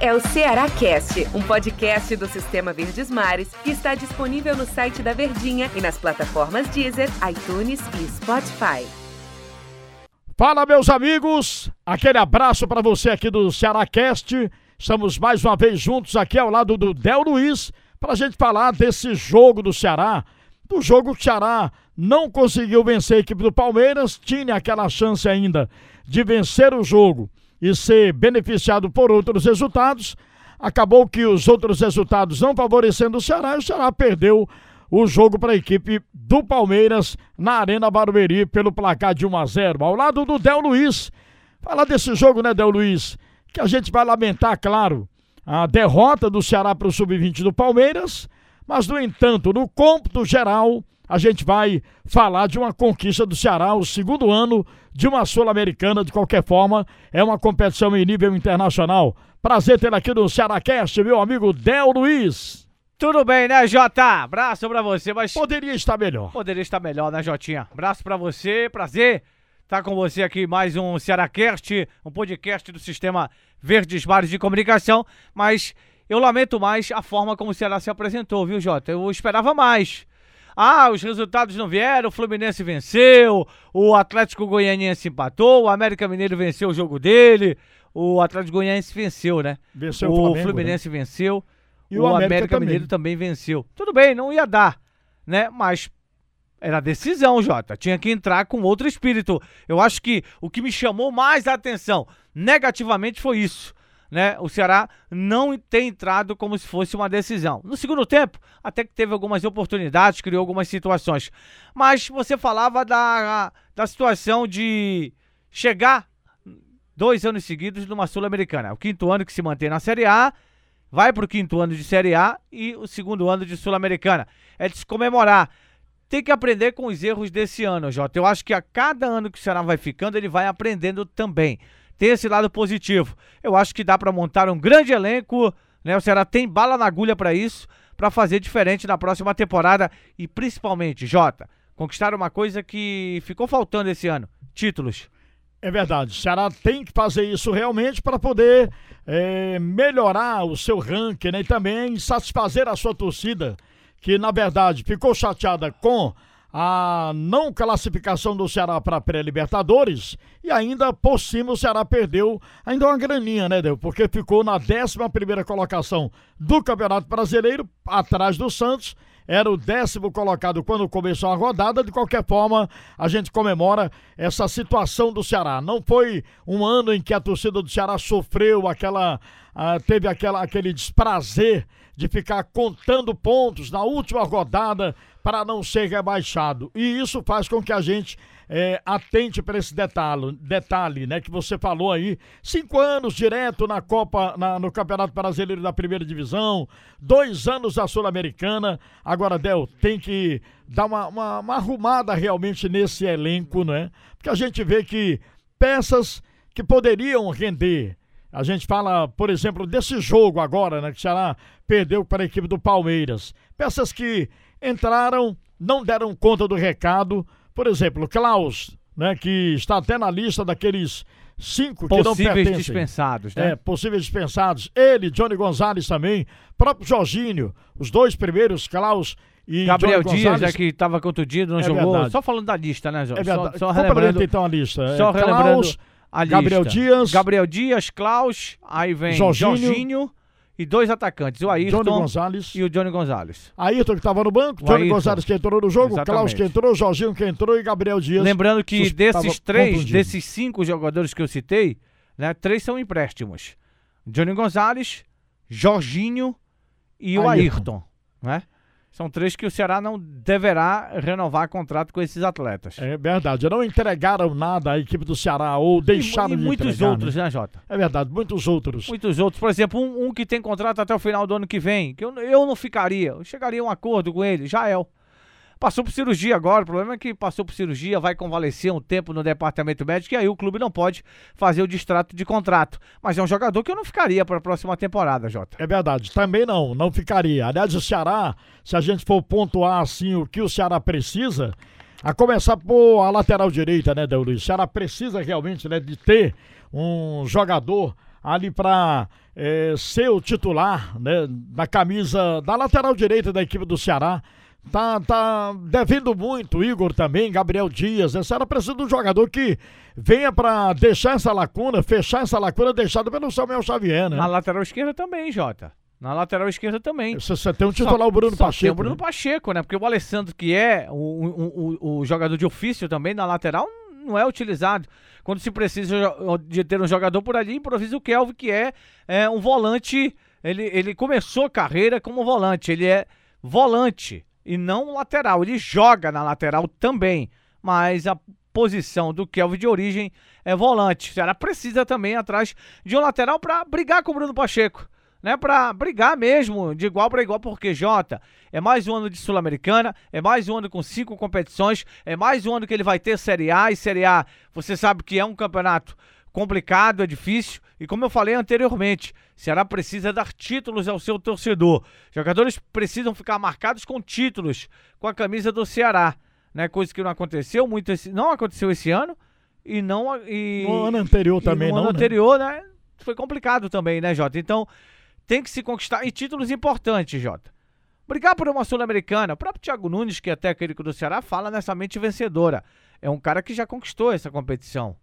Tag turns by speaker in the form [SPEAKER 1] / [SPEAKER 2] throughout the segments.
[SPEAKER 1] É o Ceará Cast, um podcast do Sistema Verdes Mares que está disponível no site da Verdinha e nas plataformas Deezer, iTunes e Spotify.
[SPEAKER 2] Fala, meus amigos! Aquele abraço para você aqui do Ceará Cast. Estamos mais uma vez juntos aqui ao lado do Del Luiz para a gente falar desse jogo do Ceará. Do jogo que o Ceará não conseguiu vencer a equipe do Palmeiras, tinha aquela chance ainda de vencer o jogo e ser beneficiado por outros resultados. Acabou que os outros resultados não favorecendo o Ceará e o Ceará perdeu o jogo para a equipe do Palmeiras na Arena Barueri pelo placar de 1 a 0. Ao lado do Del Luiz. Falar desse jogo, né, Del Luiz? Que a gente vai lamentar, claro, a derrota do Ceará para o Sub-20 do Palmeiras, mas, no entanto, no cômputo geral, a gente vai falar de uma conquista do Ceará, o segundo ano de uma Sul-Americana, de qualquer forma, é uma competição em nível internacional. Prazer ter aqui no Cearacast, meu amigo Del Luiz.
[SPEAKER 3] Tudo bem, né, Jota? Abraço pra você, mas.
[SPEAKER 2] Poderia estar melhor.
[SPEAKER 3] Poderia estar melhor, né, Jotinha? Abraço pra você, prazer estar com você aqui mais um Cearacast, um podcast do Sistema Verdes Mares de Comunicação, mas eu lamento mais a forma como o Ceará se apresentou, viu, Jota? Eu esperava mais. Ah, os resultados não vieram, o Fluminense venceu, o Atlético Goianiense empatou, o América Mineiro venceu o jogo dele, o Atlético Goianiense venceu, né?
[SPEAKER 2] Venceu o,
[SPEAKER 3] o
[SPEAKER 2] Flamengo,
[SPEAKER 3] Fluminense
[SPEAKER 2] né?
[SPEAKER 3] venceu,
[SPEAKER 2] E
[SPEAKER 3] o,
[SPEAKER 2] o América
[SPEAKER 3] América,
[SPEAKER 2] também.
[SPEAKER 3] Mineiro também venceu. Tudo bem, não ia dar, né? Mas era decisão, Jota. Tinha que entrar com outro espírito. Eu acho que o que me chamou mais a atenção negativamente foi isso. Né? O Ceará não tem entrado como se fosse uma decisão. No segundo tempo, até que teve algumas oportunidades, criou algumas situações. Mas você falava da, da situação de chegar dois anos seguidos numa Sul-Americana. O quinto ano que se mantém na Série A, vai para o quinto ano de Série A e o segundo ano de Sul-Americana. É de se comemorar. Tem que aprender com os erros desse ano, Jota. Eu acho que a cada ano que o Ceará vai ficando, ele vai aprendendo também. Tem esse lado positivo. Eu acho que dá para montar um grande elenco, né? O Ceará tem bala na agulha para isso, para fazer diferente na próxima temporada e principalmente, Jota, conquistar uma coisa que ficou faltando esse ano: títulos.
[SPEAKER 2] É verdade, o Ceará tem que fazer isso realmente para poder é, melhorar o seu ranking né? e também satisfazer a sua torcida, que na verdade ficou chateada com a não classificação do Ceará para a pré-Libertadores e ainda por cima o Ceará perdeu ainda uma graninha, né, Del? Porque ficou na 11 primeira colocação do Campeonato Brasileiro, atrás do Santos, era o décimo colocado quando começou a rodada. De qualquer forma, a gente comemora essa situação do Ceará. Não foi um ano em que a torcida do Ceará sofreu aquela. ah, teve aquela, aquele desprazer de ficar contando pontos na última rodada para não ser rebaixado. E isso faz com que a gente é, atente para esse detalhe, detalhe, né, que você falou aí. Cinco anos direto na Copa, na- no Campeonato Brasileiro da Primeira Divisão, dois anos da Sul-Americana. Agora, Del, tem que dar uma, uma, uma arrumada realmente nesse elenco, né? Porque a gente vê que peças que poderiam render. A gente fala, por exemplo, desse jogo agora, né? Que o Ceará perdeu para a equipe do Palmeiras. Peças que entraram, não deram conta do recado. Por exemplo, Klaus, né? Que está até na lista daqueles cinco que não
[SPEAKER 3] Possíveis
[SPEAKER 2] pertencem.
[SPEAKER 3] dispensados, né?
[SPEAKER 2] É, possíveis dispensados. Ele, Johnny Gonzalez também, próprio Jorginho, os dois primeiros, Klaus e
[SPEAKER 3] Gabriel
[SPEAKER 2] Johnny
[SPEAKER 3] Dias,
[SPEAKER 2] Gonzalez.
[SPEAKER 3] já que estava contundido, não
[SPEAKER 2] É
[SPEAKER 3] jogou.
[SPEAKER 2] verdade.
[SPEAKER 3] Só falando da lista, né, João?
[SPEAKER 2] É
[SPEAKER 3] Só-
[SPEAKER 2] verdade.
[SPEAKER 3] Só,
[SPEAKER 2] Complementa
[SPEAKER 3] relembrando,
[SPEAKER 2] então a lista.
[SPEAKER 3] só
[SPEAKER 2] É,
[SPEAKER 3] relembrando
[SPEAKER 2] Klaus,
[SPEAKER 3] a lista.
[SPEAKER 2] Gabriel Dias,
[SPEAKER 3] Gabriel Dias, Klaus, aí vem Jorginho,
[SPEAKER 2] Jorginho,
[SPEAKER 3] e dois atacantes, o Ayrton
[SPEAKER 2] Johnny Gonzalez.
[SPEAKER 3] e o Johnny Gonzalez.
[SPEAKER 2] Ayrton que estava no banco,
[SPEAKER 3] O
[SPEAKER 2] Johnny
[SPEAKER 3] Ayrton.
[SPEAKER 2] Gonzalez que entrou no jogo,
[SPEAKER 3] Exatamente.
[SPEAKER 2] Klaus que entrou, Jorginho que entrou e Gabriel Dias.
[SPEAKER 3] Lembrando que desses três,
[SPEAKER 2] contundido.
[SPEAKER 3] desses cinco jogadores que eu citei, né, três são empréstimos. Johnny Gonzalez, Jorginho e o
[SPEAKER 2] Ayrton.
[SPEAKER 3] Ayrton, né? São três que o Ceará não deverá renovar contrato com esses atletas.
[SPEAKER 2] É verdade, não entregaram nada à equipe do Ceará ou deixaram
[SPEAKER 3] e, e
[SPEAKER 2] de
[SPEAKER 3] muitos
[SPEAKER 2] entregar,
[SPEAKER 3] outros,
[SPEAKER 2] né?
[SPEAKER 3] né, Jota?
[SPEAKER 2] É verdade, muitos outros.
[SPEAKER 3] Muitos outros. Por exemplo, um, um que tem contrato até o final do ano que vem, que eu, eu não ficaria. Eu chegaria a um acordo com ele, Jael. Passou por cirurgia agora, o problema é que passou por cirurgia, vai convalescer um tempo no departamento médico e aí o clube não pode fazer o distrato de contrato. Mas é um jogador que eu não ficaria para a próxima temporada, Jota.
[SPEAKER 2] É verdade, também não, não ficaria. Aliás, o Ceará, se a gente for pontuar assim o que o Ceará precisa, a começar por a lateral direita, né, Del Luiz? O Ceará precisa realmente né, de ter um jogador ali para é, ser o titular né, na camisa da lateral direita da equipe do Ceará. Tá, tá devendo muito, Igor também, Gabriel Dias. Essa era precisa de um jogador que venha para deixar essa lacuna, fechar essa lacuna deixada pelo Samuel Xavier, né?
[SPEAKER 3] Na lateral esquerda também, Jota. Na lateral esquerda também.
[SPEAKER 2] Você, você tem um titular, só, o Bruno Pacheco. Tem o
[SPEAKER 3] Bruno
[SPEAKER 2] né?
[SPEAKER 3] Pacheco, né? Porque o Alessandro, que é o, o, o, o jogador de ofício também na lateral, não é utilizado. Quando se precisa de ter um jogador por ali, improvisa o Kelvin, que é, é um volante. Ele, ele começou a carreira como volante. Ele é volante e não lateral. Ele joga na lateral também, mas a posição do Kelvin de origem é volante. O Ceará precisa também atrás de um lateral para brigar com o Bruno Pacheco. Né, para brigar mesmo de igual para igual, porque Jota é mais um ano de Sul-Americana, é mais um ano com cinco competições, é mais um ano que ele vai ter Série A e Série A. Você sabe que é um campeonato complicado, é difícil. E como eu falei anteriormente, Ceará precisa dar títulos ao seu torcedor. Jogadores precisam ficar marcados com títulos com a camisa do Ceará, né? Coisa que não aconteceu muito esse, não aconteceu esse ano e não e
[SPEAKER 2] no ano anterior também
[SPEAKER 3] no
[SPEAKER 2] não.
[SPEAKER 3] No ano né? anterior, né? Foi complicado também, né, Jota? Então, tem que se conquistar e títulos importantes, Jota. Brigar por uma Sul-Americana. O próprio Thiago Nunes, que é técnico do Ceará, fala nessa mente vencedora. É um cara que já conquistou essa competição.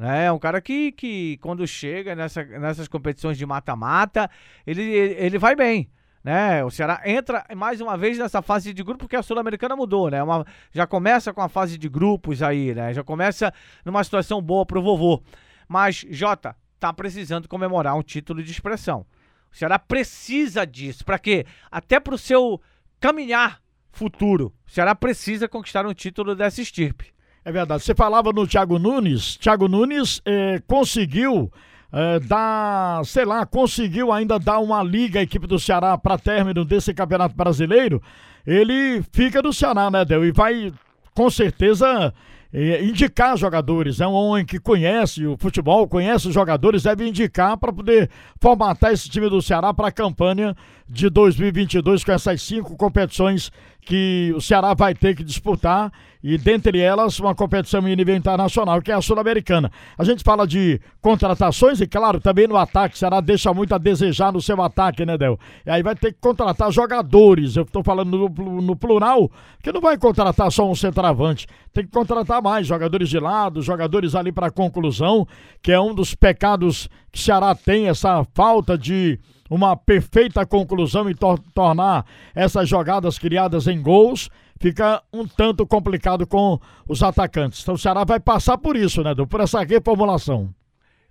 [SPEAKER 3] Né? É um cara que, que quando chega nessa, nessas competições de mata-mata, ele, ele vai bem. Né? O Ceará entra mais uma vez nessa fase de grupo porque a Sul-Americana mudou, né? Uma, já começa com a fase de grupos aí, né? Já começa numa situação boa pro vovô. Mas, Jota, tá precisando comemorar um título de expressão. O Ceará precisa disso. Para quê? Até pro seu caminhar futuro. O Ceará precisa conquistar um título dessa estirpe.
[SPEAKER 2] É verdade. Você falava no Thiago Nunes. Thiago Nunes eh, conseguiu eh, dar, sei lá, conseguiu ainda dar uma liga à equipe do Ceará para término desse Campeonato Brasileiro. Ele fica no Ceará, né, Del? E vai, com certeza, eh, indicar jogadores. É um homem que conhece o futebol, conhece os jogadores, deve indicar para poder formatar esse time do Ceará para a campanha de 2022 com essas cinco competições que o Ceará vai ter que disputar e dentre elas uma competição em nível internacional que é a sul-americana. A gente fala de contratações e claro, também no ataque, o Ceará deixa muito a desejar no seu ataque, né, Del? E aí vai ter que contratar jogadores, eu estou falando no, no plural, que não vai contratar só um centroavante, tem que contratar mais jogadores de lado, jogadores ali para conclusão, que é um dos pecados que o Ceará tem, essa falta de uma perfeita conclusão e tor tornar essas jogadas criadas em gols, fica um tanto complicado com os atacantes. Então o Ceará vai passar por isso, né, Por essa reformulação.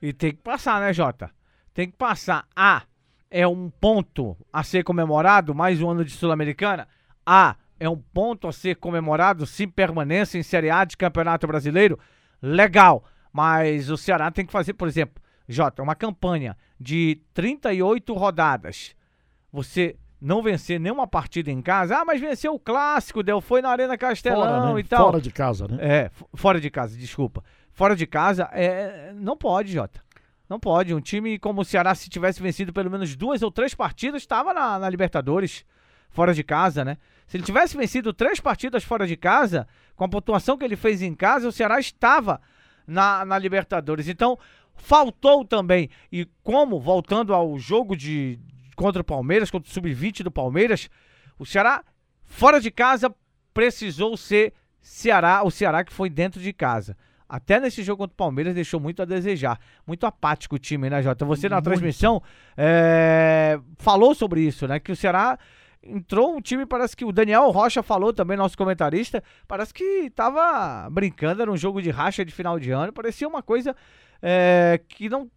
[SPEAKER 3] E tem que passar, né, Jota? Tem que passar. A é um ponto a ser comemorado, mais um ano de Sul-Americana. A é um ponto a ser comemorado, sim, permanência em Série A de Campeonato Brasileiro. Legal. Mas o Ceará tem que fazer, por exemplo, Jota, uma campanha de 38 rodadas. Você não vencer nenhuma partida em casa. Ah, mas venceu o clássico, deu, foi na Arena Castelão
[SPEAKER 2] fora, né?
[SPEAKER 3] e tal.
[SPEAKER 2] Fora de casa, né?
[SPEAKER 3] É, fora de casa, desculpa. Fora de casa, é, não pode, Jota. Não pode. Um time como o Ceará, se tivesse vencido pelo menos duas ou três partidas, estava na, na Libertadores. Fora de casa, né? Se ele tivesse vencido três partidas fora de casa, com a pontuação que ele fez em casa, o Ceará estava na, na Libertadores. Então, Faltou também, e como, voltando ao jogo de contra o Palmeiras, contra o Sub-20 do Palmeiras, o Ceará, fora de casa, precisou ser Ceará, o Ceará que foi dentro de casa. Até nesse jogo contra o Palmeiras deixou muito a desejar. Muito apático o time, né, Jota? Você na muito. transmissão é, falou sobre isso, né? Que o Ceará entrou um time, parece que o Daniel Rocha falou também, nosso comentarista, parece que tava brincando, era um jogo de racha de final de ano, parecia uma coisa é, que não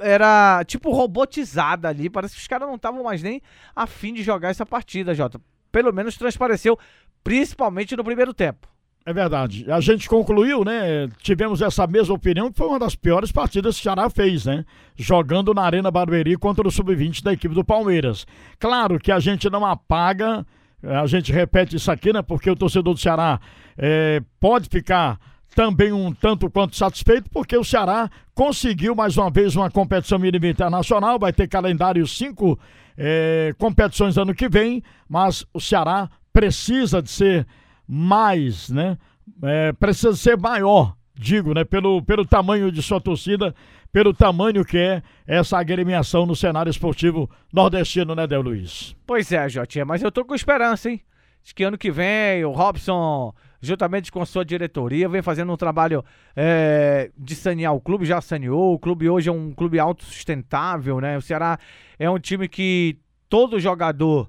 [SPEAKER 3] era tipo robotizada ali. Parece que os caras não estavam mais nem afim de jogar essa partida, Jota. Pelo menos transpareceu, principalmente no primeiro tempo.
[SPEAKER 2] É verdade. A gente concluiu, né? Tivemos essa mesma opinião, que foi uma das piores partidas que o Ceará fez, né? Jogando na Arena Barueri contra o Sub-20 da equipe do Palmeiras. Claro que a gente não apaga, a gente repete isso aqui, né? Porque o torcedor do Ceará é, pode ficar também um tanto quanto satisfeito, porque o Ceará conseguiu mais uma vez uma competição mínima internacional, vai ter calendário cinco é, competições ano que vem, mas o Ceará precisa de ser mais, né? É, precisa ser maior, digo, né? Pelo, pelo tamanho de sua torcida, pelo tamanho que é essa agremiação no cenário esportivo nordestino, né, Del Luiz?
[SPEAKER 3] Pois é, Jotinha, mas eu tô com esperança, hein? Acho que ano que vem o Robson, juntamente com a sua diretoria, vem fazendo um trabalho é, de sanear o clube, já saneou. O clube hoje é um clube autossustentável, né? O Ceará é um time que todo jogador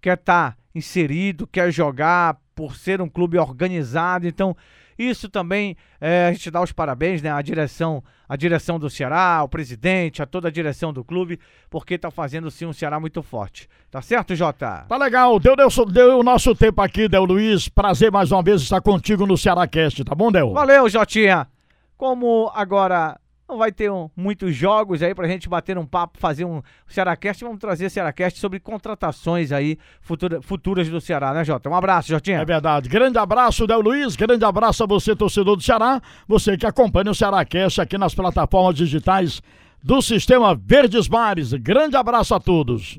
[SPEAKER 3] quer estar tá inserido, quer jogar por ser um clube organizado. Então, isso também é, a gente dá os parabéns, né? A direção, a direção do Ceará, o presidente, a toda a direção do clube, porque tá fazendo sim um Ceará muito forte. Tá certo, Jota?
[SPEAKER 2] Tá legal. Deu, deu, deu o nosso tempo aqui, Del Luiz. Prazer mais uma vez estar contigo no Ceará Cast, tá bom, Del?
[SPEAKER 3] Valeu, Jotinha. Como agora não vai ter um, muitos jogos aí pra gente bater um papo, fazer um Cearacast. Vamos trazer Cearacast sobre contratações aí futura, futuras do Ceará, né, Jota? Um abraço, Jotinha.
[SPEAKER 2] É verdade. Grande abraço, Del Luiz. Grande abraço a você, torcedor do Ceará. Você que acompanha o Cearacast aqui nas plataformas digitais do Sistema Verdes Mares. Grande abraço a todos.